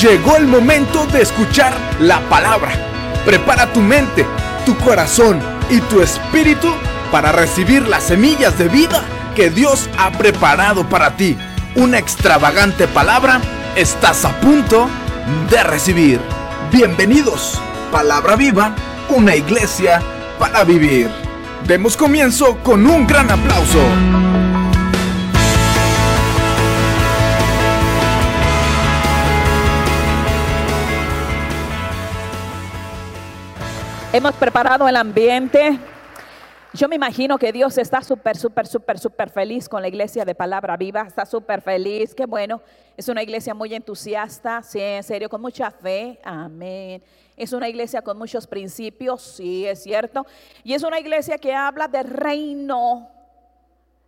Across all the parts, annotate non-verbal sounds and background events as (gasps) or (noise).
Llegó el momento de escuchar la palabra. Prepara tu mente, tu corazón y tu espíritu para recibir las semillas de vida que Dios ha preparado para ti. Una extravagante palabra estás a punto de recibir. Bienvenidos. Palabra viva, una iglesia para vivir. Demos comienzo con un gran aplauso. Hemos preparado el ambiente. Yo me imagino que Dios está súper, súper, súper, súper feliz con la iglesia de Palabra Viva. Está súper feliz. Qué bueno. Es una iglesia muy entusiasta. Sí, en serio, con mucha fe. Amén. Es una iglesia con muchos principios. Sí, es cierto. Y es una iglesia que habla de reino.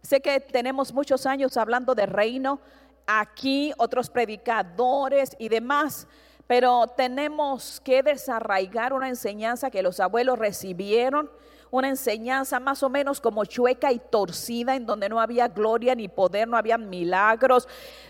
Sé que tenemos muchos años hablando de reino. Aquí otros predicadores y demás pero tenemos que desarraigar una enseñanza que los abuelos recibieron, una enseñanza más o menos como chueca y torcida, en donde no había gloria ni poder, no había milagros.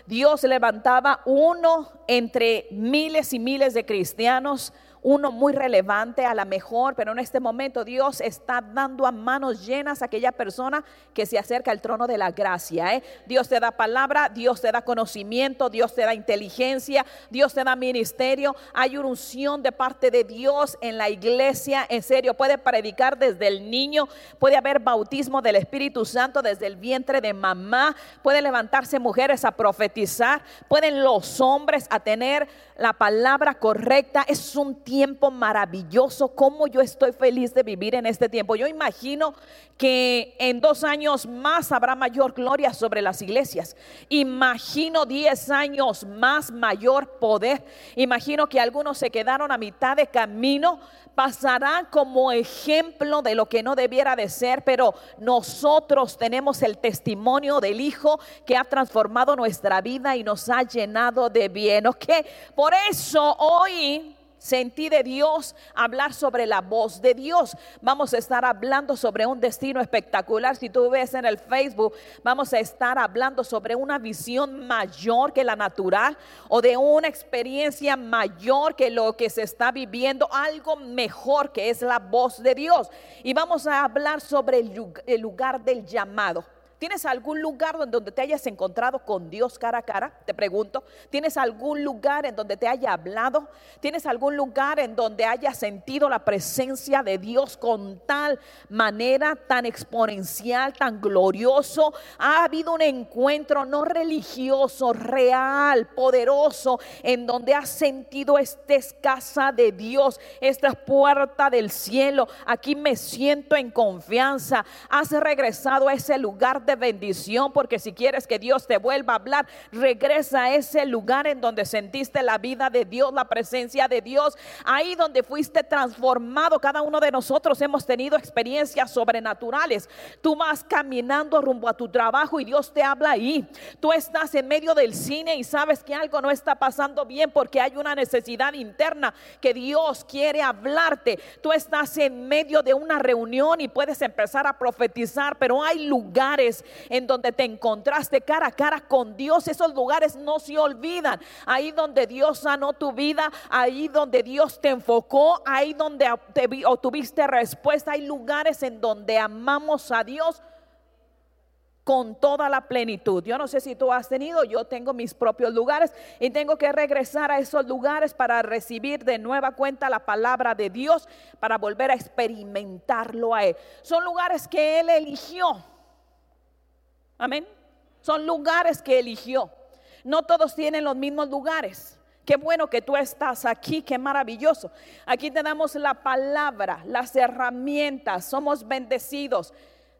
Dios levantaba uno entre miles y miles de cristianos uno muy relevante a la mejor, pero en este momento Dios está dando a manos llenas a aquella persona que se acerca al trono de la gracia. ¿eh? Dios te da palabra, Dios te da conocimiento, Dios te da inteligencia, Dios te da ministerio. Hay una unción de parte de Dios en la iglesia, en serio, puede predicar desde el niño, puede haber bautismo del Espíritu Santo desde el vientre de mamá, puede levantarse mujeres a profetizar, pueden los hombres a tener la palabra correcta. Es un tiempo maravilloso. Como yo estoy feliz de vivir en este tiempo. Yo imagino que en dos años más habrá mayor gloria sobre las iglesias. Imagino diez años más mayor poder. Imagino que algunos se quedaron a mitad de camino pasará como ejemplo de lo que no debiera de ser, pero nosotros tenemos el testimonio del Hijo que ha transformado nuestra vida y nos ha llenado de bien. ¿Ok? Por eso hoy Sentí de Dios hablar sobre la voz de Dios. Vamos a estar hablando sobre un destino espectacular. Si tú ves en el Facebook, vamos a estar hablando sobre una visión mayor que la natural o de una experiencia mayor que lo que se está viviendo, algo mejor que es la voz de Dios. Y vamos a hablar sobre el lugar del llamado. ¿Tienes algún lugar donde te hayas encontrado con Dios cara a cara? Te pregunto. ¿Tienes algún lugar en donde te haya hablado? ¿Tienes algún lugar en donde hayas sentido la presencia de Dios con tal manera, tan exponencial, tan glorioso? Ha habido un encuentro no religioso, real, poderoso, en donde has sentido esta es casa de Dios, esta es puerta del cielo. Aquí me siento en confianza. Has regresado a ese lugar de bendición, porque si quieres que Dios te vuelva a hablar, regresa a ese lugar en donde sentiste la vida de Dios, la presencia de Dios, ahí donde fuiste transformado. Cada uno de nosotros hemos tenido experiencias sobrenaturales. Tú vas caminando rumbo a tu trabajo y Dios te habla ahí. Tú estás en medio del cine y sabes que algo no está pasando bien porque hay una necesidad interna que Dios quiere hablarte. Tú estás en medio de una reunión y puedes empezar a profetizar, pero hay lugares en donde te encontraste cara a cara con Dios, esos lugares no se olvidan. Ahí donde Dios sanó tu vida, ahí donde Dios te enfocó, ahí donde obtuviste respuesta, hay lugares en donde amamos a Dios con toda la plenitud. Yo no sé si tú has tenido, yo tengo mis propios lugares y tengo que regresar a esos lugares para recibir de nueva cuenta la palabra de Dios, para volver a experimentarlo a Él. Son lugares que Él eligió. Amén. Son lugares que eligió. No todos tienen los mismos lugares. Qué bueno que tú estás aquí, qué maravilloso. Aquí tenemos la palabra, las herramientas, somos bendecidos.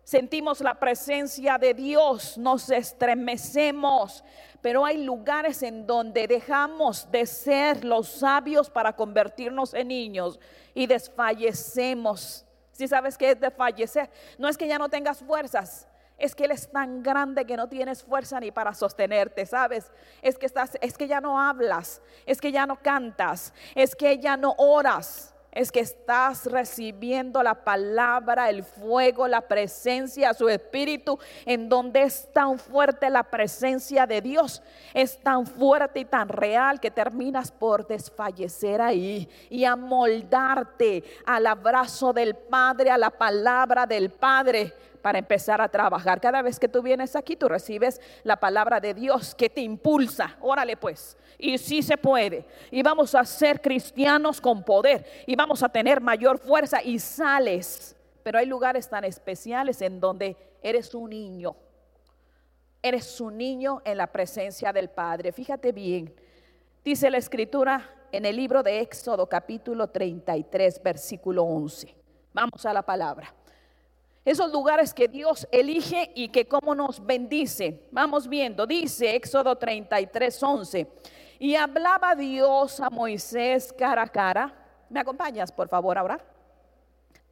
Sentimos la presencia de Dios, nos estremecemos, pero hay lugares en donde dejamos de ser los sabios para convertirnos en niños y desfallecemos. Si sabes qué es desfallecer, no es que ya no tengas fuerzas, es que Él es tan grande que no tienes fuerza ni para sostenerte, ¿sabes? Es que, estás, es que ya no hablas, es que ya no cantas, es que ya no oras. es que estás recibiendo la palabra, el fuego, la presencia, su espíritu, en donde es tan fuerte la presencia de Dios, es tan fuerte y tan real que terminas por desfallecer ahí y amoldarte al abrazo del Padre, a la palabra del Padre para empezar a trabajar. Cada vez que tú vienes aquí, tú recibes la palabra de Dios que te impulsa. Órale pues. Y sí se puede. Y vamos a ser cristianos con poder. Y vamos a tener mayor fuerza. Y sales. Pero hay lugares tan especiales en donde eres un niño. Eres un niño en la presencia del Padre. Fíjate bien. Dice la escritura en el libro de Éxodo capítulo 33, versículo 11. Vamos a la palabra esos lugares que Dios elige y que como nos bendice. Vamos viendo, dice Éxodo 33, 11. Y hablaba Dios a Moisés cara a cara. ¿Me acompañas, por favor, a orar?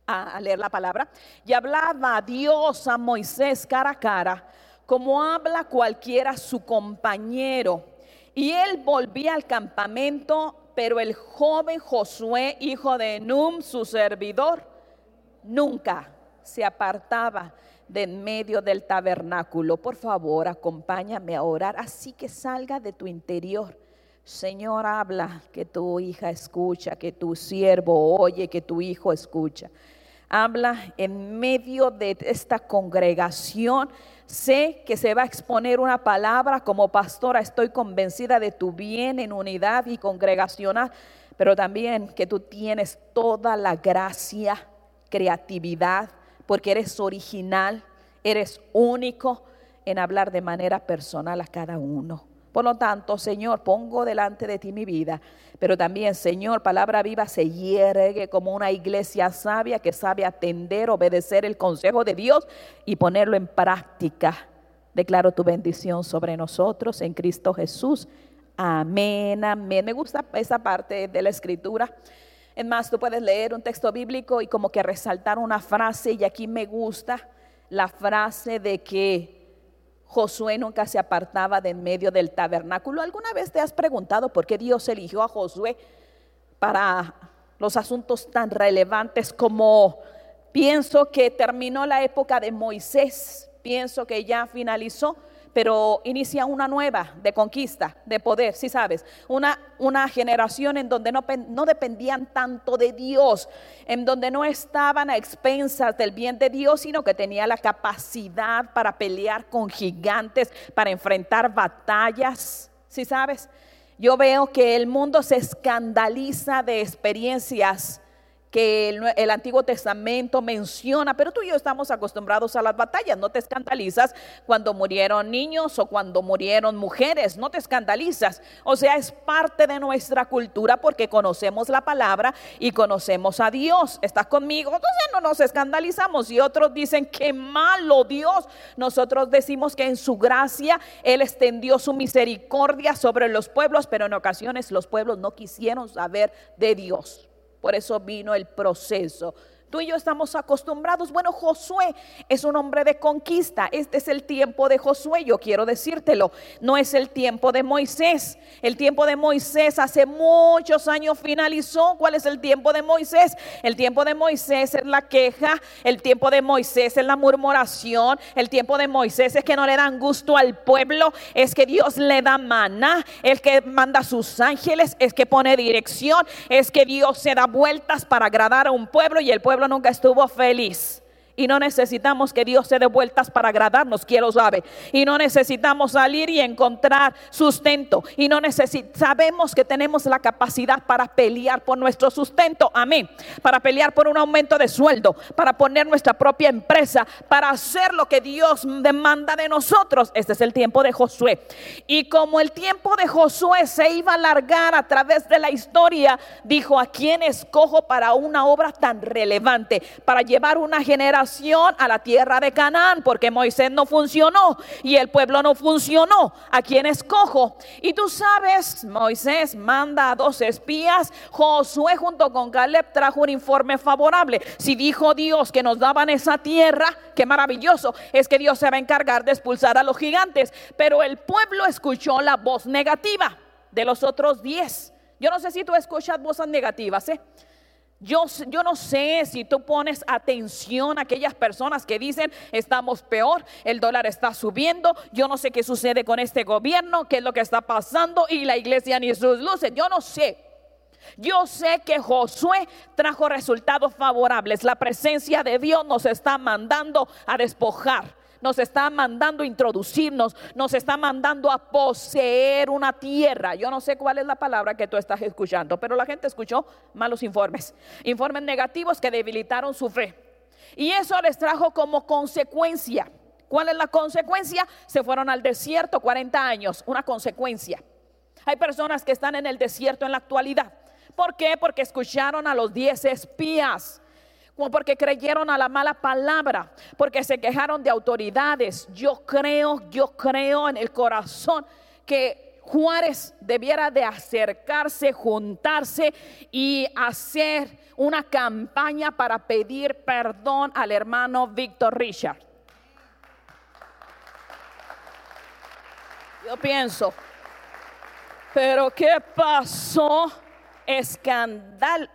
A, leer la palabra. Y hablaba Dios a Moisés cara a cara, como habla cualquiera su compañero. Y él volvía al campamento, pero el joven Josué, hijo de Num, su servidor, nunca se apartaba de en medio del tabernáculo. Por favor, acompáñame a orar, así que salga de tu interior. Señor, habla, que tu hija escucha, que tu siervo oye, que tu hijo escucha. Habla en medio de esta congregación. Sé que se va a exponer una palabra como pastora. Estoy convencida de tu bien en unidad y congregacional, pero también que tú tienes toda la gracia, creatividad, porque eres original, eres único en hablar de manera personal a cada uno. Por lo tanto, Señor, pongo delante de ti mi vida, pero también, Señor, palabra viva se hiergue como una iglesia sabia que sabe atender, obedecer el consejo de Dios y ponerlo en práctica. Declaro tu bendición sobre nosotros en Cristo Jesús. Amén, amén. Me gusta esa parte de la escritura es más, tú puedes leer un texto bíblico y como que resaltar una frase y aquí me gusta la frase de que Josué nunca se apartaba de en medio del tabernáculo. ¿Alguna vez te has preguntado por qué Dios eligió a Josué para los asuntos tan relevantes como pienso que terminó la época de Moisés, pienso que ya finalizó, pero inicia una nueva de conquista, de poder, si sabes, una, una generación en donde no, no dependían tanto de Dios, en donde no estaban a expensas del bien de Dios, sino que tenía la capacidad para pelear con gigantes, para enfrentar batallas, si sabes. Yo veo que el mundo se escandaliza de experiencias que el, Antiguo Testamento menciona, pero tú y yo estamos acostumbrados a las batallas, no te escandalizas cuando murieron niños o cuando murieron mujeres, no te escandalizas, o sea, es parte de nuestra cultura porque conocemos la palabra y conocemos a Dios, ¿estás conmigo? Entonces no nos escandalizamos y otros dicen que malo Dios, nosotros decimos que en su gracia Él extendió su misericordia sobre los pueblos, pero en ocasiones los pueblos no quisieron saber de Dios. Por eso vino el proceso Tú y yo estamos acostumbrados. Bueno, Josué es un hombre de conquista. Este es el tiempo de Josué, yo quiero decírtelo. No es el tiempo de Moisés. El tiempo de Moisés hace muchos años finalizó. ¿Cuál es el tiempo de Moisés? El tiempo de Moisés es la queja. El tiempo de Moisés es la murmuración. El tiempo de Moisés es que no le dan gusto al pueblo. Es que Dios le da maná. El que manda sus ángeles. Es que pone dirección. Es que Dios se da vueltas para agradar a un pueblo y el pueblo nunca estuvo feliz. Y no necesitamos que Dios se dé vueltas para agradarnos, quiero saber. Y no necesitamos salir y encontrar sustento. Y no sabemos que tenemos la capacidad para pelear por nuestro sustento. Amén. Para pelear por un aumento de sueldo, para poner nuestra propia empresa, para hacer lo que Dios demanda de nosotros. Este es el tiempo de Josué. Y como el tiempo de Josué se iba a alargar a través de la historia, dijo, ¿a quién escojo para una obra tan relevante? Para llevar una generación a la tierra de Canaán, porque Moisés no funcionó y el pueblo no funcionó. ¿A quién escojo? Y tú sabes, Moisés manda a dos espías, Josué junto con Caleb trajo un informe favorable. Si dijo Dios que nos daban esa tierra, qué maravilloso, es que Dios se va a encargar de expulsar a los gigantes. Pero el pueblo escuchó la voz negativa de los otros diez. Yo no sé si tú escuchas voces negativas, ¿eh? Yo, yo, no sé si tú pones atención a aquellas personas que dicen estamos peor, el dólar está subiendo, yo no sé qué sucede con este gobierno, qué es lo que está pasando y la iglesia ni sus luces, yo no sé. Yo sé que Josué trajo resultados favorables. La presencia de Dios nos está mandando a despojar nos está mandando introducirnos, nos está mandando a poseer una tierra. Yo no sé cuál es la palabra que tú estás escuchando, pero la gente escuchó malos informes, informes negativos que debilitaron su fe. Y eso les trajo como consecuencia. ¿Cuál es la consecuencia? Se fueron al desierto 40 años, una consecuencia. Hay personas que están en el desierto en la actualidad. ¿Por qué? Porque escucharon a los 10 espías porque creyeron a la mala palabra, porque se quejaron de autoridades. Yo creo, yo creo en el corazón que Juárez debiera de acercarse, juntarse y hacer una campaña para pedir perdón al hermano Víctor Richard. Yo pienso, pero ¿qué pasó? Escandal,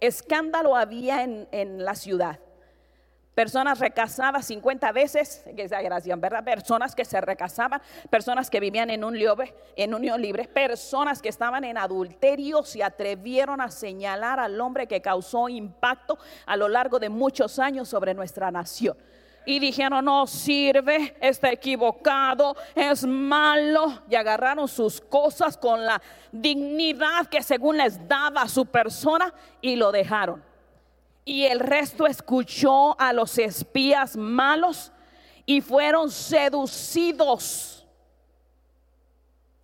escándalo había en, la ciudad. Personas recasadas 50 veces, que ¿verdad? Personas que se recasaban, personas que vivían en un libre, en unión libre, personas que estaban en adulterio se atrevieron a señalar al hombre que causó impacto a lo largo de muchos años sobre nuestra nación y dijeron, no sirve, está equivocado, es malo. Y agarraron sus cosas con la dignidad que según les daba su persona y lo dejaron. Y el resto escuchó a los espías malos y fueron seducidos.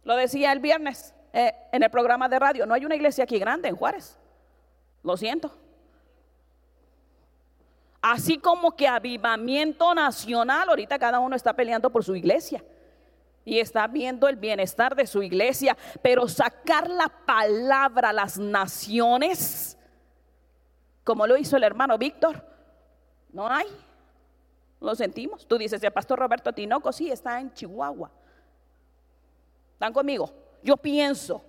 Lo decía el viernes eh, en el programa de radio. No hay una iglesia aquí grande en Juárez. Lo siento. Así como que avivamiento nacional, ahorita cada uno está peleando por su iglesia y está viendo el bienestar de su iglesia, pero sacar la palabra a las naciones, como lo hizo el hermano Víctor, no hay. Lo sentimos. Tú dices, el pastor Roberto Tinoco, sí, está en Chihuahua. ¿Están conmigo? Yo pienso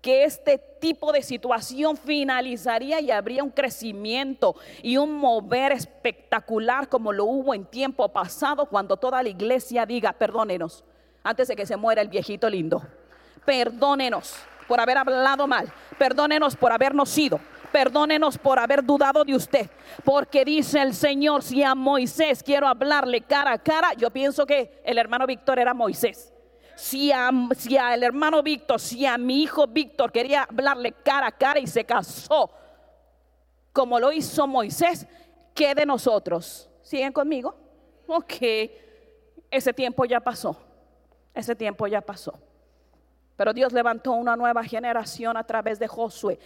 que este tipo de situación finalizaría y habría un crecimiento y un mover espectacular como lo hubo en tiempo pasado cuando toda la iglesia diga, perdónenos, antes de que se muera el viejito lindo, perdónenos por haber hablado mal, perdónenos por habernos ido, perdónenos por haber dudado de usted, porque dice el Señor, si a Moisés quiero hablarle cara a cara, yo pienso que el hermano Víctor era Moisés si a, el hermano Víctor, si a mi hijo Víctor quería hablarle cara a cara y se casó como lo hizo Moisés, ¿qué de nosotros? ¿Siguen conmigo? Ok, ese tiempo ya pasó, ese tiempo ya pasó. Pero Dios levantó una nueva generación a través de Josué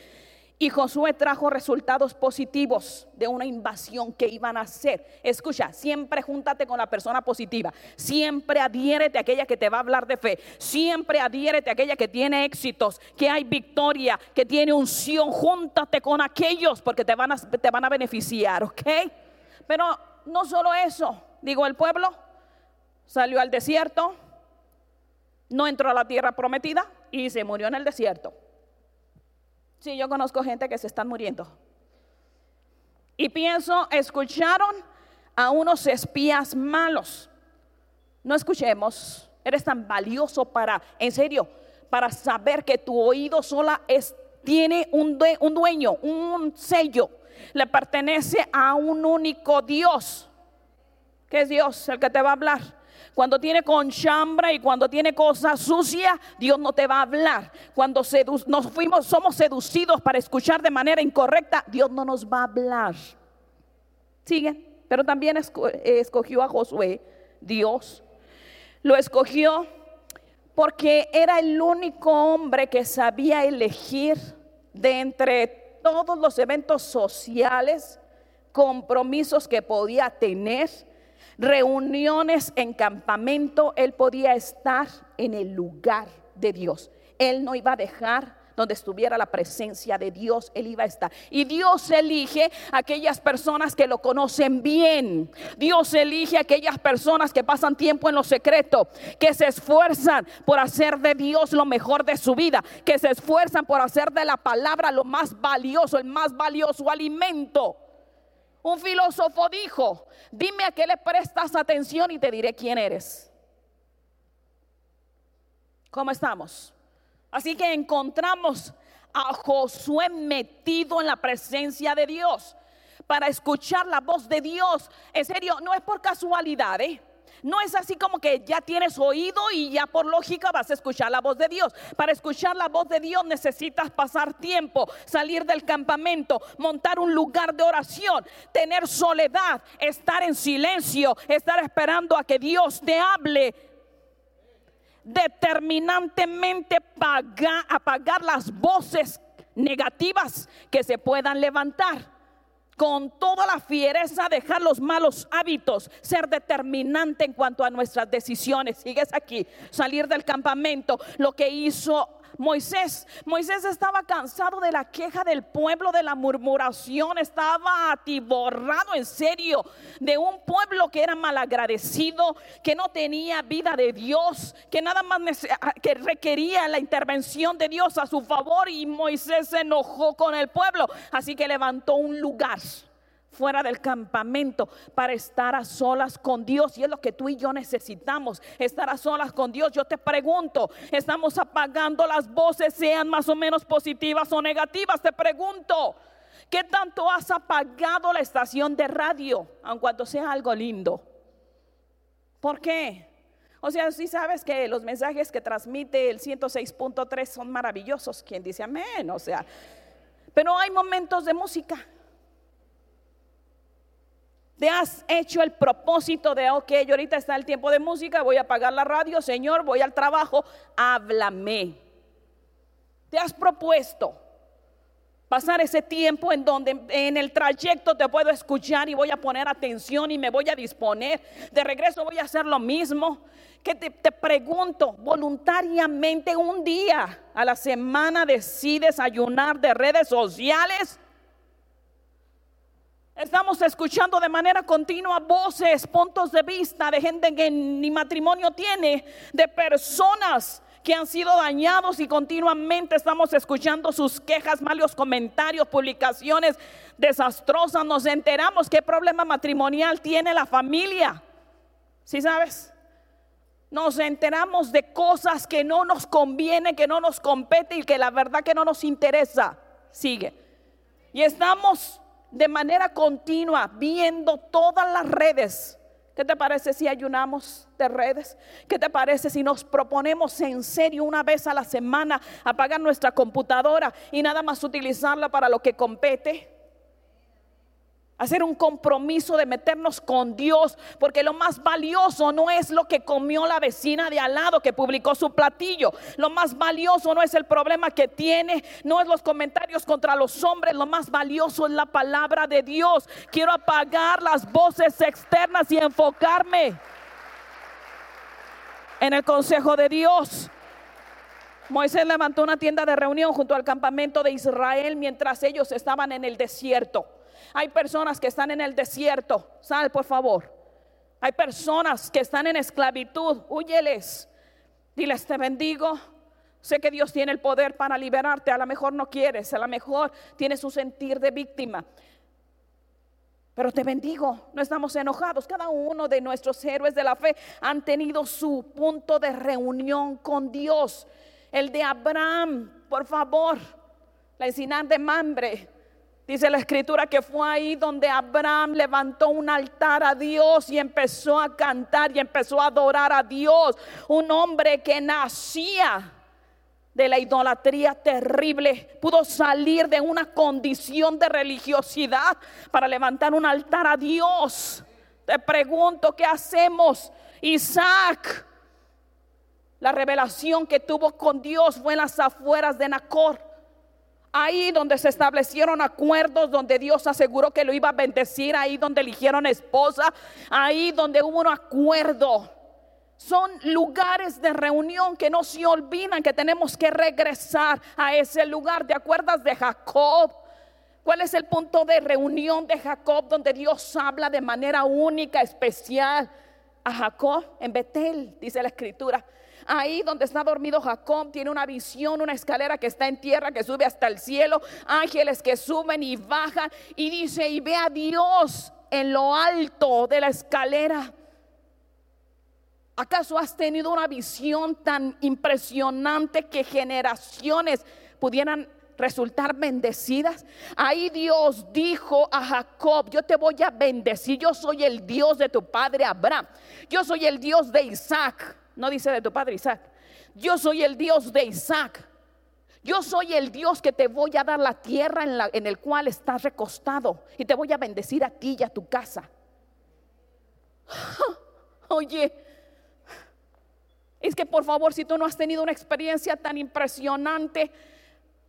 y Josué trajo resultados positivos de una invasión que iban a hacer. Escucha, siempre júntate con la persona positiva. Siempre adhiérete a aquella que te va a hablar de fe. Siempre adhiérete a aquella que tiene éxitos, que hay victoria, que tiene unción. Júntate con aquellos porque te van a, te van a beneficiar, ¿ok? Pero no solo eso. Digo, el pueblo salió al desierto, no entró a la tierra prometida y se murió en el desierto. Sí, yo conozco gente que se están muriendo. Y pienso, escucharon a unos espías malos. No escuchemos, eres tan valioso para, en serio, para saber que tu oído sola es, tiene un, un dueño, un sello. Le pertenece a un único Dios, que es Dios el que te va a hablar. Cuando tiene conchambra y cuando tiene cosas sucias, Dios no te va a hablar. Cuando nos fuimos, somos seducidos para escuchar de manera incorrecta, Dios no nos va a hablar. Sigue. Pero también escogió a Josué, Dios. Lo escogió porque era el único hombre que sabía elegir de entre todos los eventos sociales, compromisos que podía tener reuniones en campamento, él podía estar en el lugar de Dios. Él no iba a dejar donde estuviera la presencia de Dios, Él iba a estar. Y Dios elige aquellas personas que lo conocen bien. Dios elige aquellas personas que pasan tiempo en lo secreto, que se esfuerzan por hacer de Dios lo mejor de su vida, que se esfuerzan por hacer de la palabra lo más valioso, el más valioso alimento. Un filósofo dijo, dime a qué le prestas atención y te diré quién eres. ¿Cómo estamos? Así que encontramos a Josué metido en la presencia de Dios para escuchar la voz de Dios. En serio, no es por casualidad, ¿eh? No es así como que ya tienes oído y ya por lógica vas a escuchar la voz de Dios. Para escuchar la voz de Dios necesitas pasar tiempo, salir del campamento, montar un lugar de oración, tener soledad, estar en silencio, estar esperando a que Dios te hable determinantemente apagar las voces negativas que se puedan levantar con toda la fiereza dejar los malos hábitos, ser determinante en cuanto a nuestras decisiones. Sigues aquí, salir del campamento, lo que hizo Moisés. Moisés estaba cansado de la queja del pueblo, de la murmuración, estaba atiborrado en serio de un pueblo que era malagradecido, que no tenía vida de Dios, que nada más que requería la intervención de Dios a su favor y Moisés se enojó con el pueblo, así que levantó un lugar fuera del campamento para estar a solas con Dios. Y es lo que tú y yo necesitamos, estar a solas con Dios. Yo te pregunto, ¿estamos apagando las voces, sean más o menos positivas o negativas? Te pregunto, ¿qué tanto has apagado la estación de radio, aun cuando sea algo lindo? ¿Por qué? O sea, si sabes que los mensajes que transmite el 106.3 son maravillosos, ¿quién dice amén? O sea, pero hay momentos de música te has hecho el propósito de, ok, ahorita está el tiempo de música, voy a apagar la radio, Señor, voy al trabajo, háblame. Te has propuesto pasar ese tiempo en donde en el trayecto te puedo escuchar y voy a poner atención y me voy a disponer. De regreso voy a hacer lo mismo. Que te, te pregunto, voluntariamente un día a la semana decides ayunar de redes sociales. Estamos escuchando de manera continua voces, puntos de vista de gente que ni matrimonio tiene, de personas que han sido dañados y continuamente estamos escuchando sus quejas, malos comentarios, publicaciones desastrosas. Nos enteramos qué problema matrimonial tiene la familia. ¿Sí sabes? Nos enteramos de cosas que no nos conviene, que no nos compete y que la verdad que no nos interesa. Sigue. Y estamos de manera continua viendo todas las redes. ¿Qué te parece si ayunamos de redes? ¿Qué te parece si nos proponemos en serio una vez a la semana apagar nuestra computadora y nada más utilizarla para lo que compete? Hacer un compromiso de meternos con Dios, porque lo más valioso no es lo que comió la vecina de al lado que publicó su platillo, lo más valioso no es el problema que tiene, no es los comentarios contra los hombres, lo más valioso es la palabra de Dios. Quiero apagar las voces externas y enfocarme en el consejo de Dios. Moisés levantó una tienda de reunión junto al campamento de Israel mientras ellos estaban en el desierto. Hay personas que están en el desierto. Sal, por favor. Hay personas que están en esclavitud. Huyéles. Diles, te bendigo. Sé que Dios tiene el poder para liberarte. A lo mejor no quieres. A lo mejor tienes un sentir de víctima. Pero te bendigo, no estamos enojados. Cada uno de nuestros héroes de la fe han tenido su punto de reunión con Dios. El de Abraham, por favor, la encinar de Mambre, Dice la escritura que fue ahí donde Abraham levantó un altar a Dios y empezó a cantar y empezó a adorar a Dios. Un hombre que nacía de la idolatría terrible, pudo salir de una condición de religiosidad para levantar un altar a Dios. Te pregunto, ¿qué hacemos? Isaac, la revelación que tuvo con Dios fue en las afueras de Nacor. Ahí donde se establecieron acuerdos, donde Dios aseguró que lo iba a bendecir, ahí donde eligieron esposa, ahí donde hubo un acuerdo. son lugares de reunión que no se olvidan que tenemos que regresar a ese lugar. ¿Te acuerdas de Jacob? ¿Cuál es el punto de reunión de Jacob donde Dios habla de manera única, especial a Jacob? En Betel, dice la escritura. Ahí donde está dormido Jacob tiene una visión, una escalera que está en tierra, que sube hasta el cielo, ángeles que suben y bajan. Y dice, y ve a Dios en lo alto de la escalera. ¿Acaso has tenido una visión tan impresionante que generaciones pudieran resultar bendecidas? Ahí Dios dijo a Jacob, yo te voy a bendecir, yo soy el Dios de tu padre Abraham, yo soy el Dios de Isaac, no dice de tu padre Isaac, yo soy el Dios de Isaac. Yo soy el Dios que te voy a dar la tierra en, la, en el cual estás recostado y te voy a bendecir a ti y a tu casa. (laughs) Oye, es que por favor, si tú no has tenido una experiencia tan impresionante,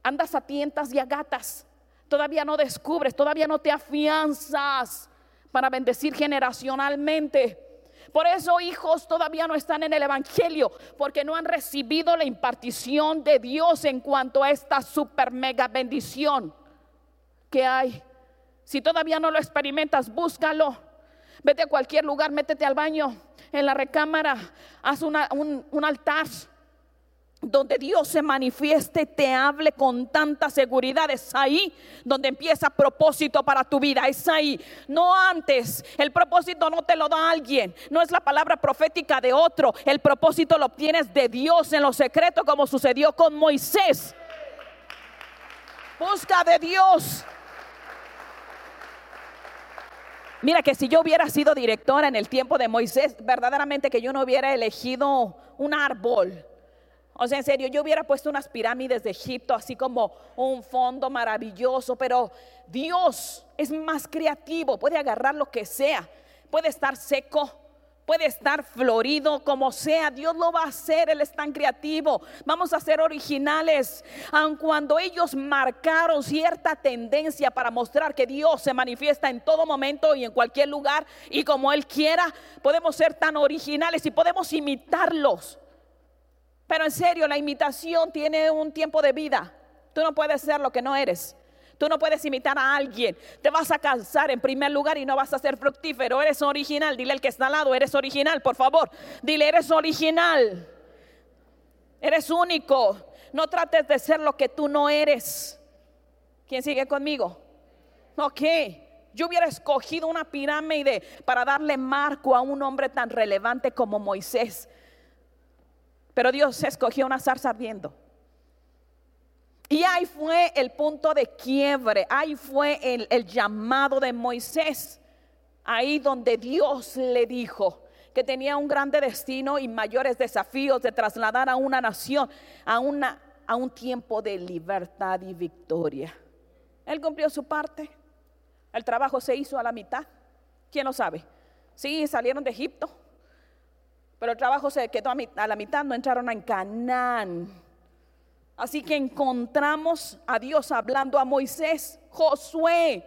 andas a tientas y a gatas, todavía no descubres, todavía no te afianzas para bendecir generacionalmente. Por eso hijos todavía no están en el Evangelio, porque no han recibido la impartición de Dios en cuanto a esta super mega bendición que hay. Si todavía no lo experimentas, búscalo. Vete a cualquier lugar, métete al baño, en la recámara, haz un, un altar donde Dios se manifieste, te hable con tanta seguridad. Es ahí donde empieza propósito para tu vida. Es ahí. No antes. El propósito no te lo da alguien. No es la palabra profética de otro. El propósito lo obtienes de Dios en lo secreto como sucedió con Moisés. Busca de Dios. Mira que si yo hubiera sido directora en el tiempo de Moisés, verdaderamente que yo no hubiera elegido un árbol. O sea, en serio, yo hubiera puesto unas pirámides de Egipto, así como un fondo maravilloso, pero Dios es más creativo, puede agarrar lo que sea, puede estar seco, puede estar florido, como sea, Dios lo va a hacer, Él es tan creativo. Vamos a ser originales, aun cuando ellos marcaron cierta tendencia para mostrar que Dios se manifiesta en todo momento y en cualquier lugar y como Él quiera, podemos ser tan originales y podemos imitarlos. Pero en serio, la imitación tiene un tiempo de vida. Tú no puedes ser lo que no eres. Tú no puedes imitar a alguien. Te vas a cansar en primer lugar y no vas a ser fructífero. Eres original. Dile al que está al lado, eres original, por favor. Dile, eres original. Eres único. No trates de ser lo que tú no eres. ¿Quién sigue conmigo? Ok. Yo hubiera escogido una pirámide para darle marco a un hombre tan relevante como Moisés. Pero Dios escogió una zarza ardiendo. Y ahí fue el punto de quiebre, ahí fue el, el llamado de Moisés, ahí donde Dios le dijo que tenía un grande destino y mayores desafíos de trasladar a una nación a, una, a un tiempo de libertad y victoria. Él cumplió su parte, el trabajo se hizo a la mitad, ¿quién lo sabe? Sí, salieron de Egipto, pero el trabajo se quedó a, la mitad, no entraron en Canaán. Así que encontramos a Dios hablando a Moisés, Josué.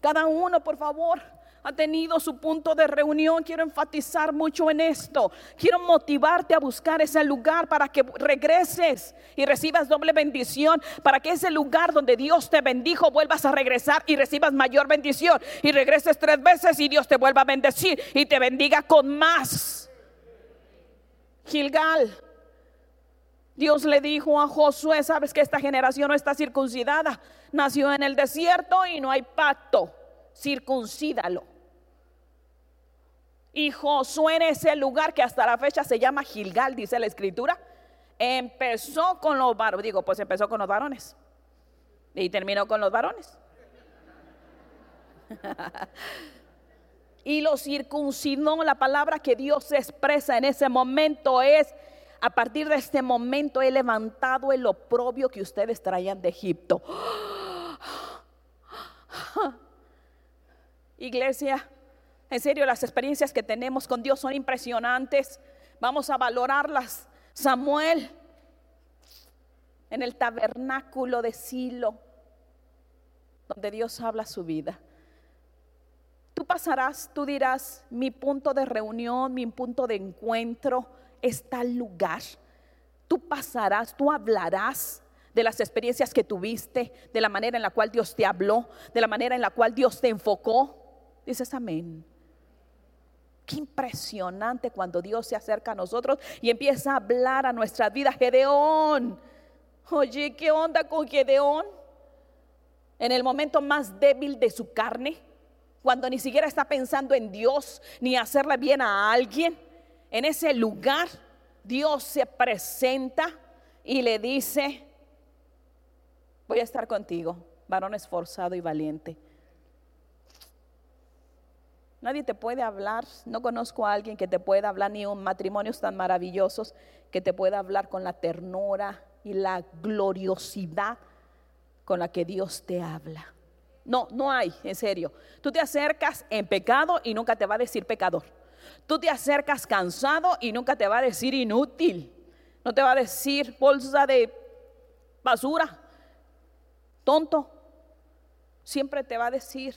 Cada uno, por favor, ha tenido su punto de reunión. Quiero enfatizar mucho en esto. Quiero motivarte a buscar ese lugar para que regreses y recibas doble bendición. Para que ese lugar donde Dios te bendijo vuelvas a regresar y recibas mayor bendición. Y regreses tres veces y Dios te vuelva a bendecir y te bendiga con más. Gilgal, Dios le dijo a Josué, sabes que esta generación no está circuncidada, nació en el desierto y no hay pacto, circuncídalo. Y Josué en ese lugar que hasta la fecha se llama Gilgal, dice la escritura, empezó con los varones, digo, pues empezó con los varones. Y terminó con los varones. (laughs) y lo circuncidó, la palabra que Dios expresa en ese momento es a partir de este momento he levantado el oprobio que ustedes traían de Egipto. (gasps) Iglesia, en serio, las experiencias que tenemos con Dios son impresionantes. Vamos a valorarlas. Samuel, en el tabernáculo de Silo, donde Dios habla su vida. Tú pasarás, tú dirás, mi punto de reunión, mi punto de encuentro es tal lugar. Tú pasarás, tú hablarás de las experiencias que tuviste, de la manera en la cual Dios te habló, de la manera en la cual Dios te enfocó. Dices amén. Qué impresionante cuando Dios se acerca a nosotros y empieza a hablar a nuestra vida. Gedeón, oye, ¿qué onda con Gedeón? En el momento más débil de su carne, cuando ni siquiera está pensando en Dios ni hacerle bien a alguien, en ese lugar Dios se presenta y le dice, voy a estar contigo, varón esforzado y valiente. Nadie te puede hablar, no conozco a alguien que te pueda hablar, ni un matrimonios tan maravillosos que te pueda hablar con la ternura y la gloriosidad con la que Dios te habla. No, no hay, en serio. Tú te acercas en pecado y nunca te va a decir pecador. Tú te acercas cansado y nunca te va a decir inútil. No te va a decir bolsa de basura, tonto. Siempre te va a decir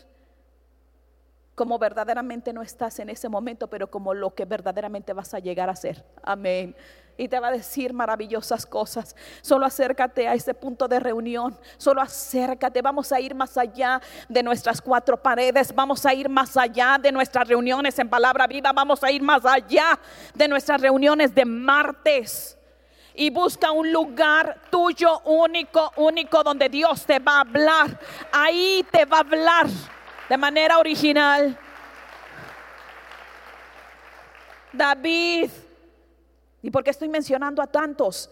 como verdaderamente no estás en ese momento, pero como lo que verdaderamente vas a llegar a ser. Amén. Y te va a decir maravillosas cosas. Solo acércate a ese punto de reunión. Solo acércate. Vamos a ir más allá de nuestras cuatro paredes. Vamos a ir más allá de nuestras reuniones en palabra viva. Vamos a ir más allá de nuestras reuniones de martes y busca un lugar tuyo único, único, donde Dios te va a hablar. Ahí te va a hablar de manera original. David, ¿y por qué estoy mencionando a tantos?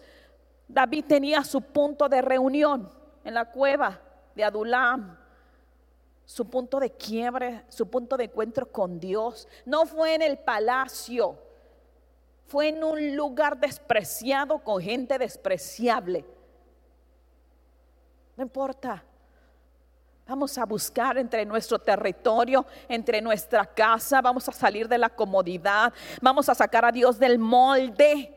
David tenía su punto de reunión en la cueva de Adulam, su punto de quiebre, su punto de encuentro con Dios. No fue en el palacio, fue en un lugar despreciado con gente despreciable. No importa. Vamos a buscar entre nuestro territorio, entre nuestra casa, vamos a salir de la comodidad, vamos a sacar a Dios del molde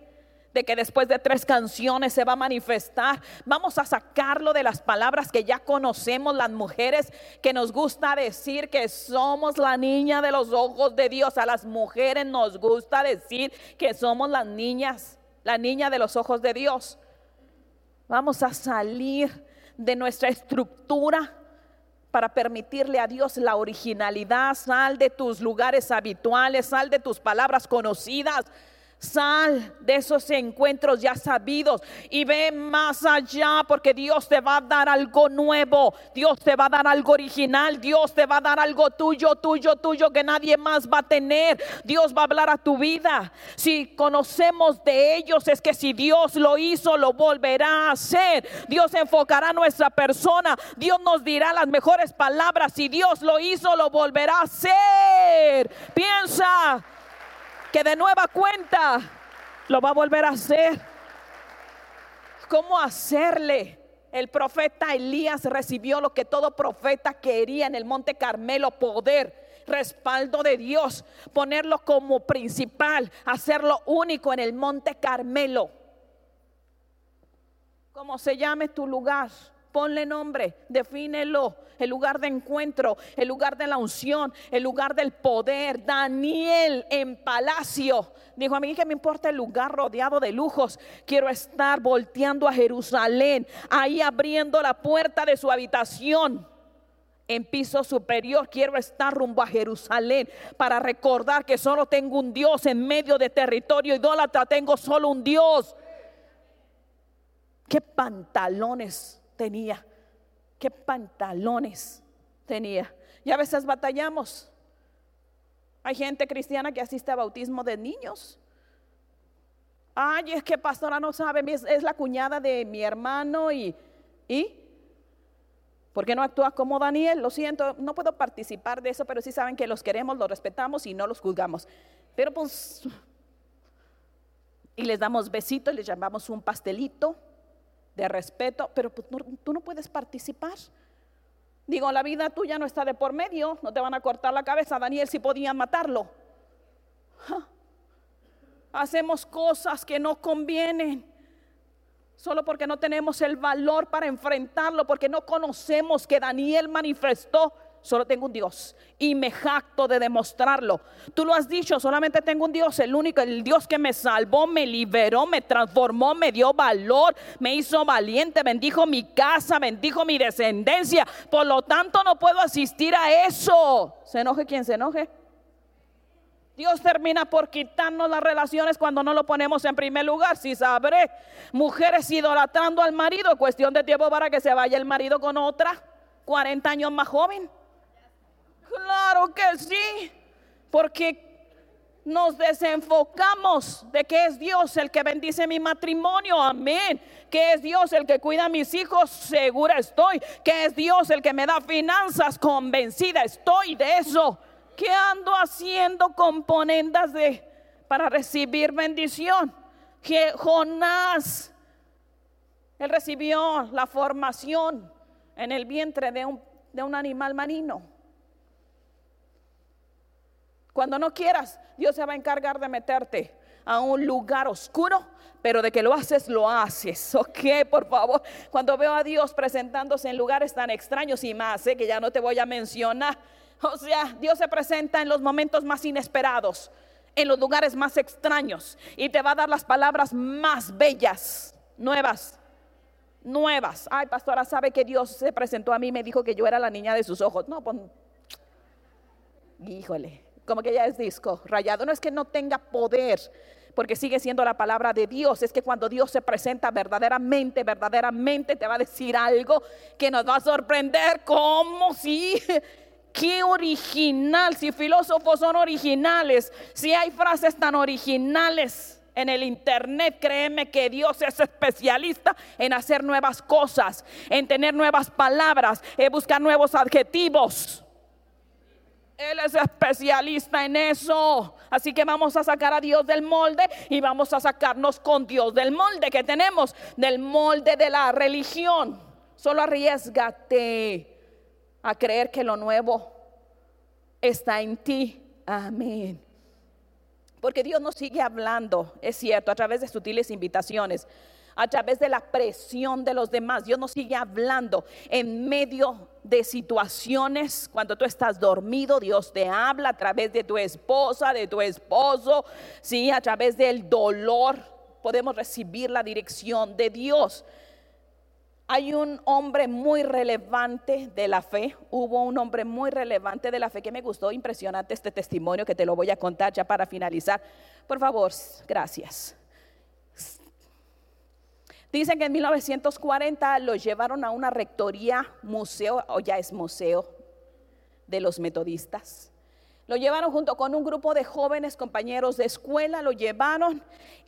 de que después de tres canciones se va a manifestar. Vamos a sacarlo de las palabras que ya conocemos las mujeres, que nos gusta decir que somos la niña de los ojos de Dios. A las mujeres nos gusta decir que somos las niñas, la niña de los ojos de Dios. Vamos a salir de nuestra estructura para permitirle a Dios la originalidad. Sal de tus lugares habituales, sal de tus palabras conocidas, Sal de esos encuentros ya sabidos y ve más allá porque Dios te va a dar algo nuevo, Dios te va a dar algo original, Dios te va a dar algo tuyo, tuyo, tuyo que nadie más va a tener. Dios va a hablar a tu vida. Si conocemos de ellos es que si Dios lo hizo, lo volverá a hacer. Dios enfocará nuestra persona, Dios nos dirá las mejores palabras. Si Dios lo hizo, lo volverá a hacer. Piensa que de nueva cuenta lo va a volver a hacer. ¿Cómo hacerle? El profeta Elías recibió lo que todo profeta quería en el monte Carmelo, poder, respaldo de Dios, ponerlo como principal, hacerlo único en el monte Carmelo. ¿Cómo se llame tu lugar? Ponle nombre, defínelo. El lugar de encuentro, el lugar de la unción, el lugar del poder. Daniel en palacio. Dijo a mí que me importa el lugar rodeado de lujos. Quiero estar volteando a Jerusalén, ahí abriendo la puerta de su habitación. En piso superior quiero estar rumbo a Jerusalén para recordar que solo tengo un Dios en medio de territorio idólatra. Tengo solo un Dios. ¿Qué pantalones tenía, qué pantalones tenía. Y a veces batallamos. Hay gente cristiana que asiste a bautismo de niños. Ay, es que pastora no sabe, es, la cuñada de mi hermano y, y ¿Por qué no actúa como Daniel? Lo siento, no puedo participar de eso, pero sí saben que los queremos, los respetamos y no los juzgamos. Pero pues, y les damos besitos, les llamamos un pastelito de respeto, pero pues, tú no puedes participar. Digo, la vida tuya no está de por medio, no te van a cortar la cabeza. Daniel si podían matarlo. Hacemos cosas que no convienen. Solo porque no tenemos el valor para enfrentarlo, porque no conocemos que Daniel manifestó solo tengo un Dios y me jacto de demostrarlo. Tú lo has dicho, solamente tengo un Dios, el único, el Dios que me salvó, me liberó, me transformó, me dio valor, me hizo valiente, bendijo mi casa, bendijo mi descendencia. Por lo tanto, no puedo asistir a eso. Se enoje quien se enoje. Dios termina por quitarnos las relaciones cuando no lo ponemos en primer lugar. Si sabré, mujeres idolatrando al marido, cuestión de tiempo para que se vaya el marido con otra 40 años más joven. Claro que sí, porque nos desenfocamos de que es Dios el que bendice mi matrimonio, amén. Que es Dios el que cuida a mis hijos, segura estoy. Que es Dios el que me da finanzas, convencida estoy de eso. ¿Qué ando haciendo componendas de para recibir bendición? Que Jonás él recibió la formación en el vientre de un, de un animal marino. Cuando no quieras, Dios se va a encargar de meterte a un lugar oscuro, pero de que lo haces, lo haces. (laughs) Ok, por favor. Cuando veo a Dios presentándose en lugares tan extraños y más, sé que ya no te voy a mencionar o sea, Dios se presenta en los momentos más inesperados, en los lugares más extraños y te va a dar las palabras más bellas, nuevas, nuevas. Ay, pastora, sabe que Dios se presentó a mí y me dijo que yo era la niña de sus ojos. No, pues, híjole, como que ya es disco rayado. No es que no tenga poder, porque sigue siendo la palabra de Dios. Es que cuando Dios se presenta verdaderamente, verdaderamente te va a decir algo que nos va a sorprender, como si Qué original, si filósofos son originales, si hay frases tan originales en el internet, créeme que Dios es especialista en hacer nuevas cosas, en tener nuevas palabras, en buscar nuevos adjetivos. Él es especialista en eso. Así que vamos a sacar a Dios del molde y vamos a sacarnos con Dios del molde que tenemos, del molde de la religión. Solo arriesgate a creer que lo nuevo está en ti. Amén. Porque Dios nos sigue hablando, es cierto, a través de sutiles invitaciones, a través de la presión de los demás. Dios nos sigue hablando en medio de situaciones. Cuando tú estás dormido, Dios te habla a través de tu esposa, de tu esposo, sí, a través del dolor. Podemos recibir la dirección de Dios. Hay un hombre muy relevante de la fe, hubo un hombre muy relevante de la fe que me gustó, impresionante este testimonio que te lo voy a contar ya para finalizar. Por favor, gracias. Dicen que en 1940 lo llevaron a una rectoría, museo, o ya es museo, de los metodistas. Lo llevaron junto con un grupo de jóvenes compañeros de escuela, lo llevaron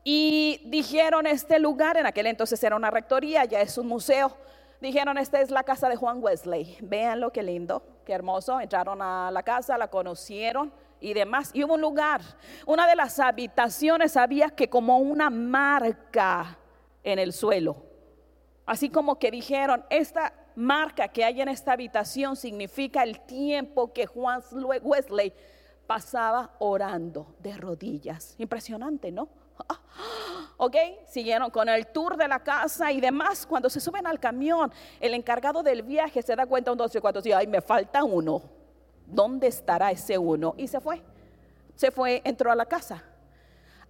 y dijeron este lugar, en aquel entonces era una rectoría, ya es un museo. Dijeron, esta es la casa de Juan Wesley. Véanlo, qué lindo, qué hermoso. Entraron a la casa, la conocieron y demás. Y hubo un lugar, una de las habitaciones había que como una marca en el suelo. Así como que dijeron, esta marca que hay en esta habitación significa el tiempo que Juan Wesley pasaba orando de rodillas. Impresionante, ¿no? (gasps) Ok, siguieron con el tour de la casa y demás. Cuando se suben al camión, el encargado del viaje se da cuenta un dos, y cuatro, y ay, me falta uno. ¿Dónde estará ese uno? Y se fue. Se fue, entró a la casa.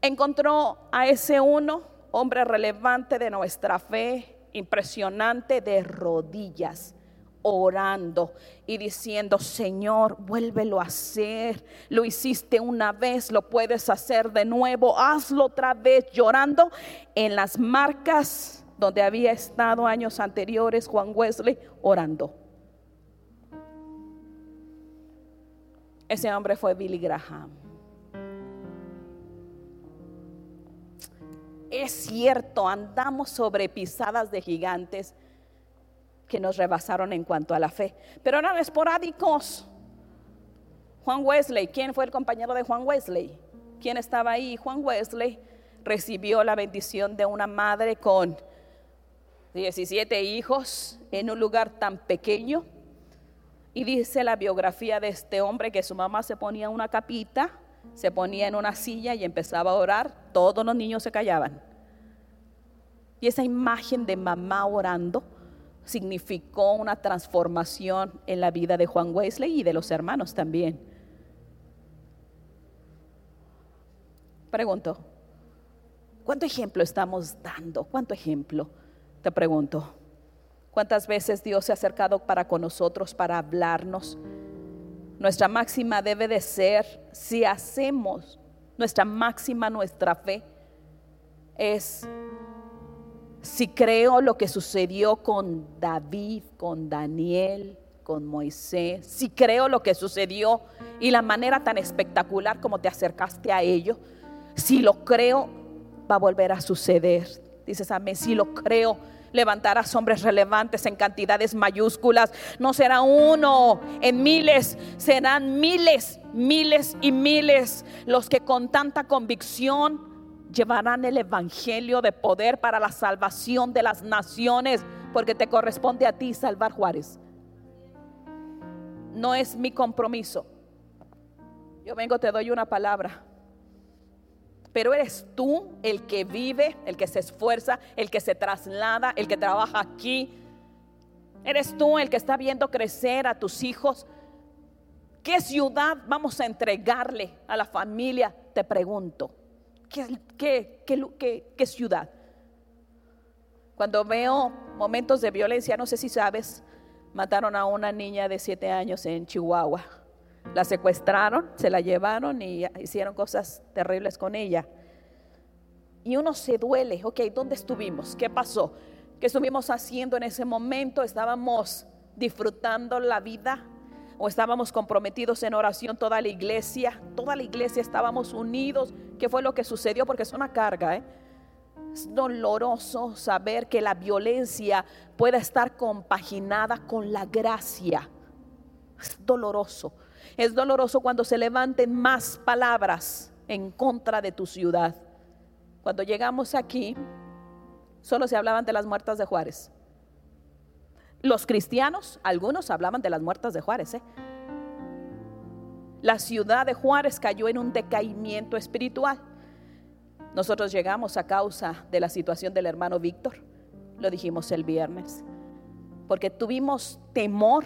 Encontró a ese uno, hombre relevante de nuestra fe, impresionante de rodillas, orando y diciendo, Señor, vuélvelo a hacer. Lo hiciste una vez, lo puedes hacer de nuevo, hazlo otra vez, llorando en las marcas donde había estado años anteriores Juan Wesley orando. Ese hombre fue Billy Graham. Es cierto, andamos sobre pisadas de gigantes que nos rebasaron en cuanto a la fe, pero eran esporádicos. Juan Wesley, ¿quién fue el compañero de Juan Wesley? ¿Quién estaba ahí? Juan Wesley recibió la bendición de una madre con 17 hijos en un lugar tan pequeño. Y dice la biografía de este hombre que su mamá se ponía una capita se ponía en una silla y empezaba a orar, todos los niños se callaban. Y esa imagen de mamá orando significó una transformación en la vida de Juan Wesley y de los hermanos también. Pregunto, ¿cuánto ejemplo estamos dando? ¿Cuánto ejemplo? Te pregunto. ¿Cuántas veces Dios se ha acercado para con nosotros, para hablarnos? Nuestra máxima debe de ser, si hacemos nuestra máxima, nuestra fe, es si creo lo que sucedió con David, con Daniel, con Moisés, si creo lo que sucedió y la manera tan espectacular como te acercaste a ello, si lo creo, va a volver a suceder. Dices amén, si lo creo, levantarás hombres relevantes en cantidades mayúsculas. No será uno en miles, serán miles, miles y miles los que con tanta convicción llevarán el Evangelio de poder para la salvación de las naciones, porque te corresponde a ti salvar Juárez. No es mi compromiso. Yo vengo, te doy una palabra. Pero eres tú el que vive, el que se esfuerza, el que se traslada, el que trabaja aquí. Eres tú el que está viendo crecer a tus hijos. ¿Qué ciudad vamos a entregarle a la familia? Te pregunto. ¿Qué, ciudad? Cuando veo momentos de violencia, no sé si sabes, mataron a una niña de siete años en Chihuahua. La secuestraron, se la llevaron y hicieron cosas terribles con ella. Y uno se duele, ok, ¿dónde estuvimos? ¿Qué pasó? ¿Qué estuvimos haciendo en ese momento? ¿Estábamos disfrutando la vida? ¿O estábamos comprometidos en oración toda la iglesia? Toda la iglesia estábamos unidos. ¿Qué fue lo que sucedió? Porque es una carga, ¿eh? Es doloroso saber que la violencia pueda estar compaginada con la gracia. Es doloroso. Es doloroso cuando se levanten más palabras en contra de tu ciudad. Cuando llegamos aquí, solo se hablaban de las muertas de Juárez. Los cristianos, algunos hablaban de las muertas de Juárez. ¿eh? La ciudad de Juárez cayó en un decaimiento espiritual. Nosotros llegamos a causa de la situación del hermano Víctor, lo dijimos el viernes, porque tuvimos temor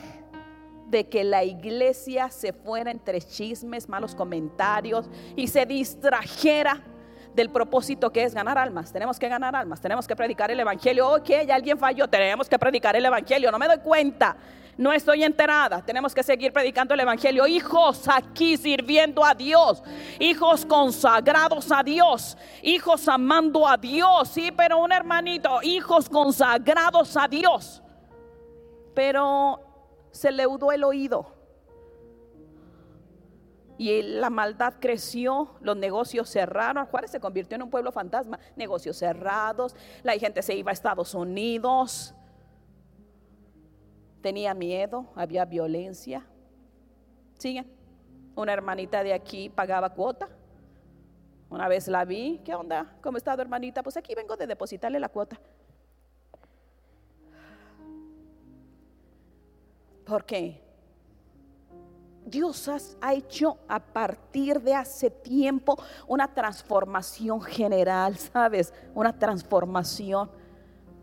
de que la iglesia se fuera entre chismes, malos comentarios y se distrajera del propósito que es ganar almas. Tenemos que ganar almas, tenemos que predicar el Evangelio. Ok, ya alguien falló, tenemos que predicar el Evangelio. No me doy cuenta, no estoy enterada. Tenemos que seguir predicando el Evangelio. Hijos aquí sirviendo a Dios, hijos consagrados a Dios, hijos amando a Dios. Sí, pero un hermanito, hijos consagrados a Dios. Pero se leudó el oído. Y la maldad creció, los negocios cerraron. Juárez se convirtió en un pueblo fantasma. Negocios cerrados, la gente se iba a Estados Unidos. Tenía miedo, había violencia. Siguen. Una hermanita de aquí pagaba cuota. Una vez la vi, ¿qué onda? ¿Cómo está tu hermanita? Pues aquí vengo de depositarle la cuota. Porque Dios ha hecho a partir de hace tiempo una transformación general, (laughs) ¿sabes? Una transformación.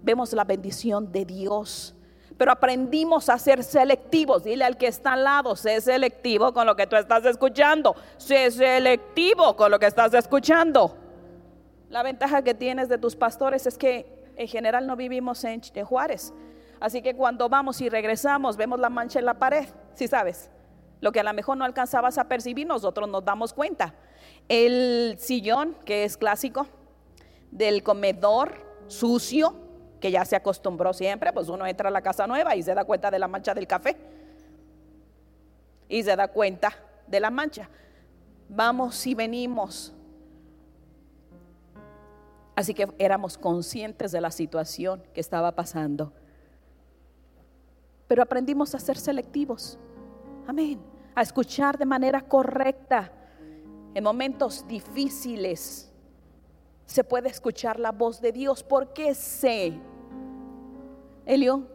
Vemos la bendición de Dios. Pero aprendimos a ser selectivos. Dile al que está al lado, sé selectivo con lo que tú estás escuchando. Sé selectivo con lo que estás escuchando. La ventaja que tienes de tus pastores es que en general no vivimos en Juárez. Así que cuando vamos y regresamos, vemos la mancha en la pared, si sabes. Lo que a lo mejor no alcanzabas a percibir, nosotros nos damos cuenta. El sillón, que es clásico, del comedor sucio, que ya se acostumbró siempre, pues uno entra a la casa nueva y se da cuenta de la mancha del café. Y se da cuenta de la mancha. Vamos y venimos. Así que éramos conscientes de la situación que estaba pasando pero aprendimos a ser selectivos. Amén. A escuchar de manera correcta. En momentos difíciles se puede escuchar la voz de Dios porque sé. Elio,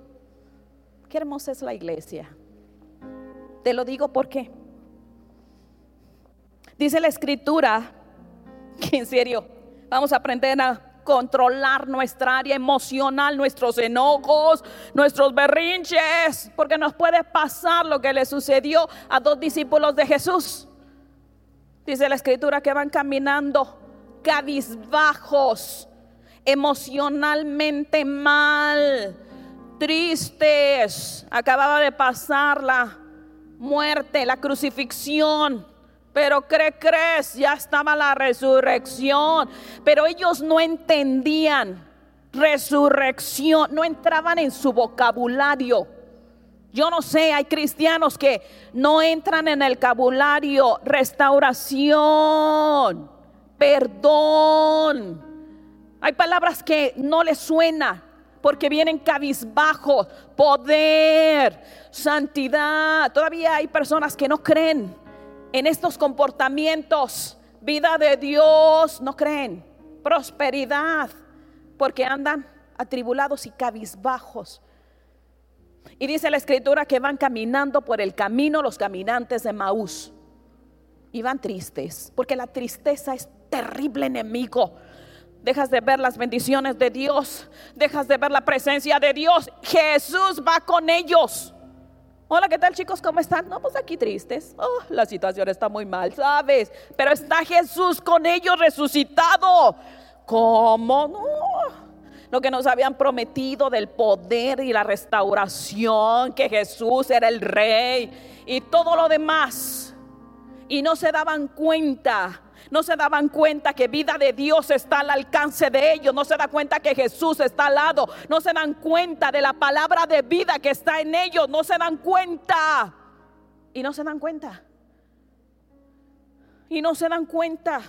qué hermosa es la iglesia. Te lo digo porque dice la escritura (laughs) que en serio vamos a aprender a controlar nuestra área emocional, nuestros enojos, nuestros berrinches, porque nos puede pasar lo que le sucedió a dos discípulos de Jesús. Dice la escritura que van caminando cabizbajos, emocionalmente mal, tristes. Acababa de pasar la muerte, la crucifixión. Pero ¿qué crees? Ya estaba la resurrección. Pero ellos no entendían resurrección, no entraban en su vocabulario. Yo no sé, hay cristianos que no entran en el vocabulario restauración, perdón. Hay palabras que no les suena porque vienen cabizbajos, poder, santidad. Todavía hay personas que no creen en estos comportamientos, vida de Dios, no creen, prosperidad, porque andan atribulados y cabizbajos. Y dice la escritura que van caminando por el camino los caminantes de Maús. Y van tristes, porque la tristeza es terrible enemigo. Dejas de ver las bendiciones de Dios, dejas de ver la presencia de Dios. Jesús va con ellos. Hola, ¿qué tal chicos? ¿Cómo están? No, pues aquí tristes. Oh, la situación está muy mal, ¿sabes? Pero está Jesús con ellos resucitado. ¿Cómo? No. Lo que nos habían prometido del poder y la restauración, que Jesús era el rey y todo lo demás. Y no se daban cuenta no se daban cuenta que vida de Dios está al alcance de ellos, no se da cuenta que Jesús está al lado, no se dan cuenta de la palabra de vida que está en ellos, no se dan cuenta. Y no se dan cuenta. Y no se dan cuenta.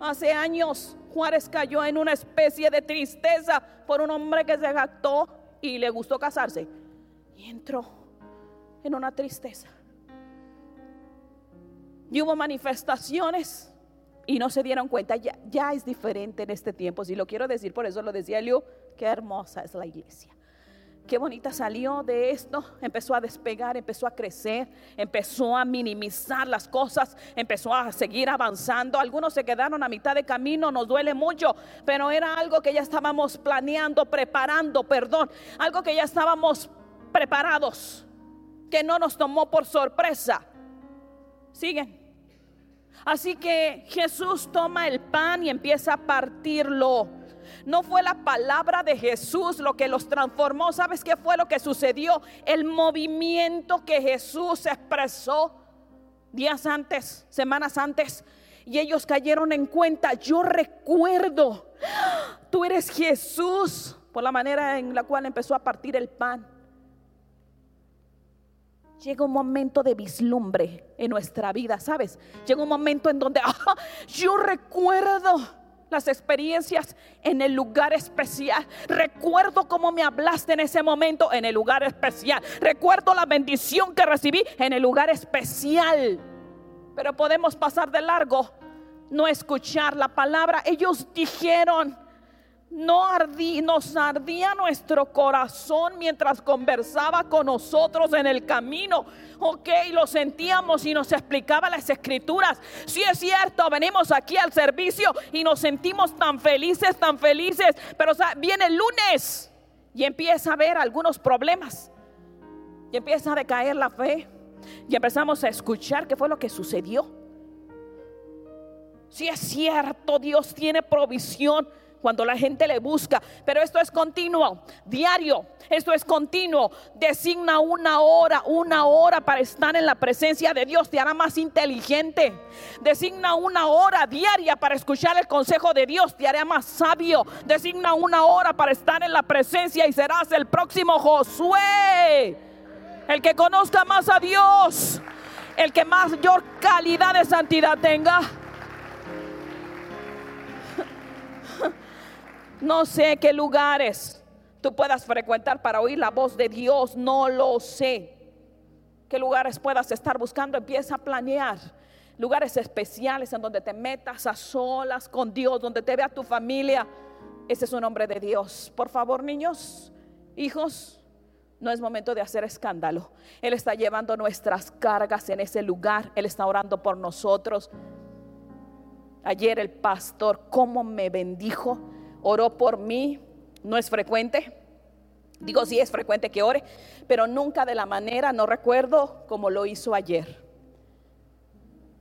Hace años Juárez cayó en una especie de tristeza por un hombre que se jactó y le gustó casarse. Y entró en una tristeza. Y hubo manifestaciones y no se dieron cuenta. Ya, es diferente en este tiempo. Si lo quiero decir, por eso lo decía Elio, qué hermosa es la iglesia. Qué bonita salió de esto, empezó a despegar, empezó a crecer, empezó a minimizar las cosas, empezó a seguir avanzando. Algunos se quedaron a mitad de camino, nos duele mucho, pero era algo que ya estábamos planeando, preparando, perdón, algo que ya estábamos preparados, que no nos tomó por sorpresa. Siguen. Así que Jesús toma el pan y empieza a partirlo. No fue la palabra de Jesús lo que los transformó. ¿Sabes qué fue lo que sucedió? El movimiento que Jesús expresó días antes, semanas antes. Y ellos cayeron en cuenta. Yo recuerdo, tú eres Jesús por la manera en la cual empezó a partir el pan llega un momento de vislumbre en nuestra vida, ¿sabes? Llega un momento en donde (laughs) ah, yo recuerdo las experiencias en el lugar especial. Recuerdo cómo me hablaste en ese momento en el lugar especial. Recuerdo la bendición que recibí en el lugar especial. Pero podemos pasar de largo, no escuchar la palabra. Ellos dijeron, no ardí, nos ardía nuestro corazón mientras conversaba con nosotros en el camino. Ok, lo sentíamos y nos explicaba las escrituras. Si es cierto, venimos aquí al servicio y nos sentimos tan felices, tan felices. Pero viene el lunes y empieza a haber algunos problemas. Y empieza a decaer la fe. Y empezamos a escuchar qué fue lo que sucedió. Si es cierto, Dios tiene provisión cuando la gente le busca. Pero esto es continuo, diario. Esto es continuo. Designa una hora, una hora para estar en la presencia de Dios. Te hará más inteligente. Designa una hora diaria para escuchar el consejo de Dios. Te hará más sabio. Designa una hora para estar en la presencia y serás el próximo Josué. El que conozca más a Dios. El que mayor calidad de santidad tenga. No sé qué lugares tú puedas frecuentar para oír la voz de Dios, no lo sé. ¿Qué lugares puedas estar buscando? Empieza a planear lugares especiales en donde te metas a solas con Dios, donde te vea tu familia. Ese es un nombre de Dios. Por favor, niños, hijos, no es momento de hacer escándalo. Él está llevando nuestras cargas en ese lugar. Él está orando por nosotros. Ayer el pastor, cómo me bendijo, oró por mí. No es frecuente. Digo, sí es frecuente que ore, pero nunca de la manera, no recuerdo como lo hizo ayer.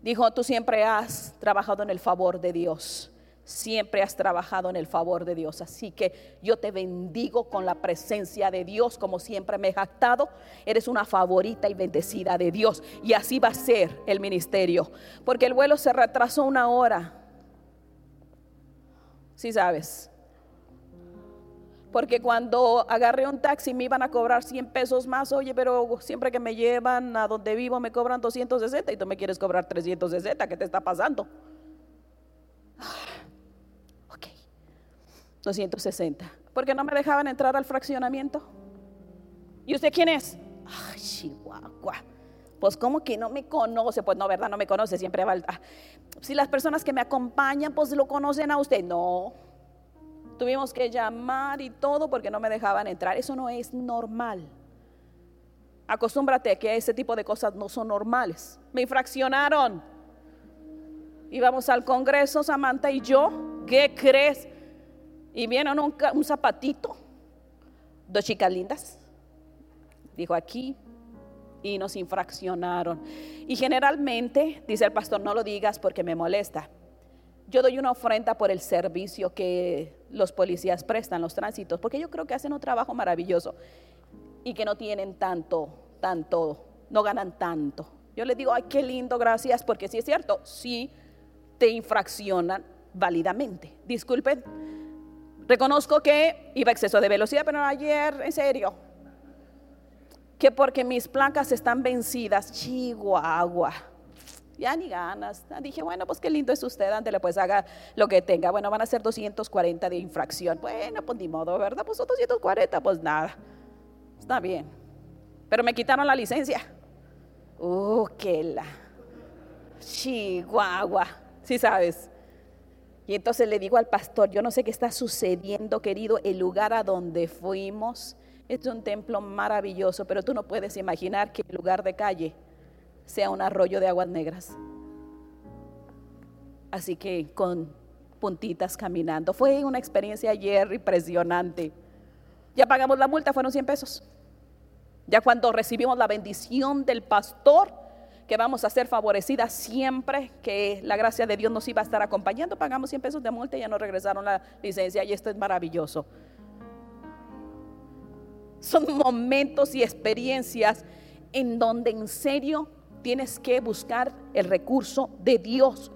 Dijo, tú siempre has trabajado en el favor de Dios siempre has trabajado en el favor de Dios. Así que yo te bendigo con la presencia de Dios, como siempre me he jactado. Eres una favorita y bendecida de Dios. Y así va a ser el ministerio. Porque el vuelo se retrasó una hora. Si sabes. Porque cuando agarré un taxi me iban a cobrar 100 pesos más. Oye, pero siempre que me llevan a donde vivo me cobran 260 y tú me quieres cobrar 360. ¿Qué te está pasando? 260. Porque no me dejaban entrar al fraccionamiento. ¿Y usted quién es? Ay, Chihuahua. Pues como que no me conoce, pues no, verdad, no me conoce, siempre va. Ah, si las personas que me acompañan, pues lo conocen a usted, no. Tuvimos que llamar y todo porque no me dejaban entrar. Eso no es normal. Acostúmbrate que ese tipo de cosas no son normales. Me infraccionaron. Íbamos al Congreso, Samantha y yo. ¿Qué crees? Y vieron un, un zapatito, dos chicas lindas, dijo aquí, y nos infraccionaron. Y generalmente, dice el pastor, no lo digas porque me molesta. Yo doy una ofrenda por el servicio que los policías prestan, los tránsitos, porque yo creo que hacen un trabajo maravilloso y que no tienen tanto, tanto, no ganan tanto. Yo les digo, ay, qué lindo, gracias, porque si es cierto, sí te infraccionan válidamente. Disculpen, Reconozco que iba exceso de velocidad, pero ayer, en serio, que porque mis placas están vencidas, Chihuahua. Ya ni ganas. Dije, bueno, pues qué lindo es usted, ándele, pues haga lo que tenga. Bueno, van a ser 240 de infracción. Bueno, pues ni modo, ¿verdad? Pues 240, pues nada. Está bien. Pero me quitaron la licencia. Uh, qué la. Chihuahua. Sí sabes. Y entonces le digo al pastor, yo no sé qué está sucediendo, querido, el lugar a donde fuimos es un templo maravilloso, pero tú no puedes imaginar el lugar de calle sea un arroyo de aguas negras. Así que con puntitas caminando. Fue una experiencia ayer impresionante. Ya pagamos la multa, fueron 100 pesos. Ya cuando recibimos la bendición del pastor, que vamos a ser favorecidas siempre, que la gracia de Dios nos iba a estar acompañando. Pagamos 100 pesos de multa y ya nos regresaron la licencia y esto es maravilloso. Son momentos y experiencias en donde en serio tienes que buscar el recurso de Dios.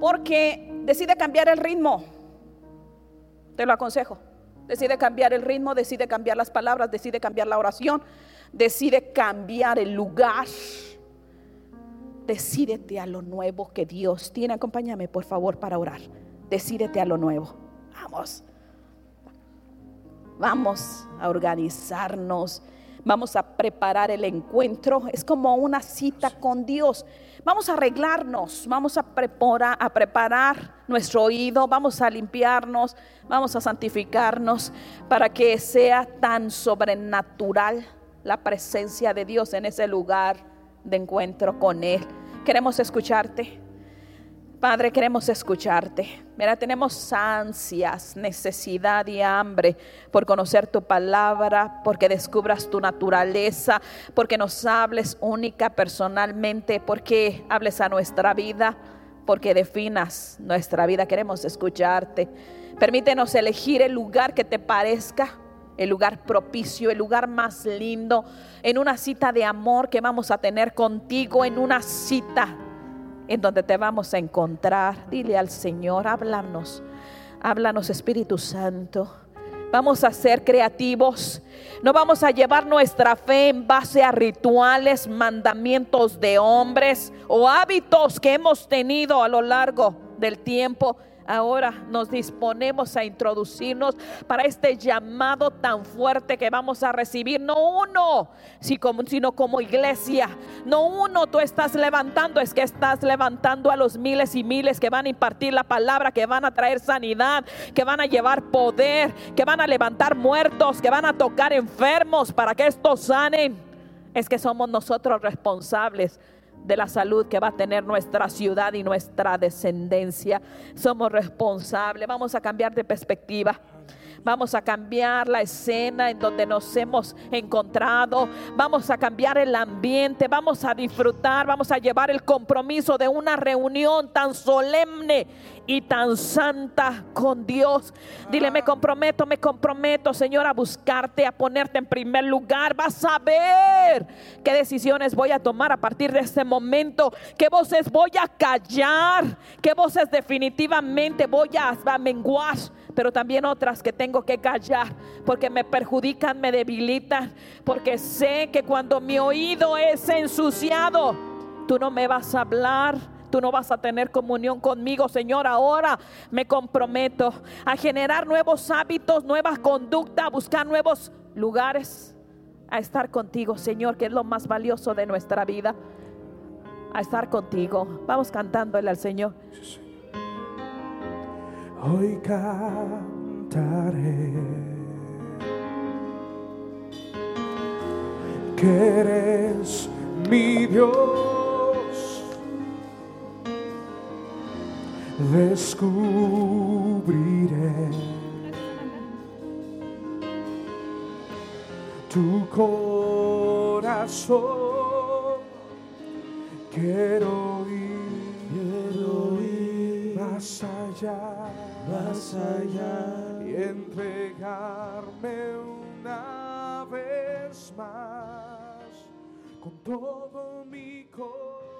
Porque decide cambiar el ritmo. Te lo aconsejo. Decide cambiar el ritmo, decide cambiar las palabras, decide cambiar la oración, decide cambiar el lugar Decídete a lo nuevo que Dios tiene. Acompáñame, por favor, para orar. Decídete a lo nuevo. Vamos. Vamos a organizarnos. Vamos a preparar el encuentro. Es como una cita con Dios. Vamos a arreglarnos. Vamos a preparar, a preparar nuestro oído. Vamos a limpiarnos. Vamos a santificarnos para que sea tan sobrenatural la presencia de Dios en ese lugar de encuentro con Él. Queremos escucharte. Padre, queremos escucharte. Mira, tenemos ansias, necesidad y hambre por conocer tu palabra, porque descubras tu naturaleza, porque nos hables única personalmente, porque hables a nuestra vida, porque definas nuestra vida. Queremos escucharte. Permítenos elegir el lugar que te parezca el lugar propicio, el lugar más lindo, en una cita de amor que vamos a tener contigo, en una cita en donde te vamos a encontrar. Dile al Señor, háblanos, háblanos Espíritu Santo. Vamos a ser creativos. No vamos a llevar nuestra fe en base a rituales, mandamientos de hombres o hábitos que hemos tenido a lo largo del tiempo Ahora nos disponemos a introducirnos para este llamado tan fuerte que vamos a recibir. No uno, sino como iglesia. No uno tú estás levantando, es que estás levantando a los miles y miles que van a impartir la palabra, que van a traer sanidad, que van a llevar poder, que van a levantar muertos, que van a tocar enfermos para que estos sanen. Es que somos nosotros responsables de la salud que va a tener nuestra ciudad y nuestra descendencia. Somos responsables. Vamos a cambiar de perspectiva. Vamos a cambiar la escena en donde nos hemos encontrado. Vamos a cambiar el ambiente. Vamos a disfrutar. Vamos a llevar el compromiso de una reunión tan solemne y tan santa con Dios. Dile, me comprometo, me comprometo, Señor, a buscarte, a ponerte en primer lugar. Vas a ver qué decisiones voy a tomar a partir de este momento, qué voces voy a callar, qué voces definitivamente voy a, a menguar pero también otras que tengo que callar porque me perjudican, me debilitan, porque sé que cuando mi oído es ensuciado, tú no me vas a hablar tú no vas a tener comunión conmigo, Señor. Ahora me comprometo a generar nuevos hábitos, nuevas conductas, a buscar nuevos lugares, a estar contigo, Señor, que es lo más valioso de nuestra vida. A estar contigo. Vamos cantándole al Señor. Hoy cantaré que eres mi Dios. descubriré tu corazón. Quiero ir, quiero ir más allá, más allá y entregarme una vez más con todo mi corazón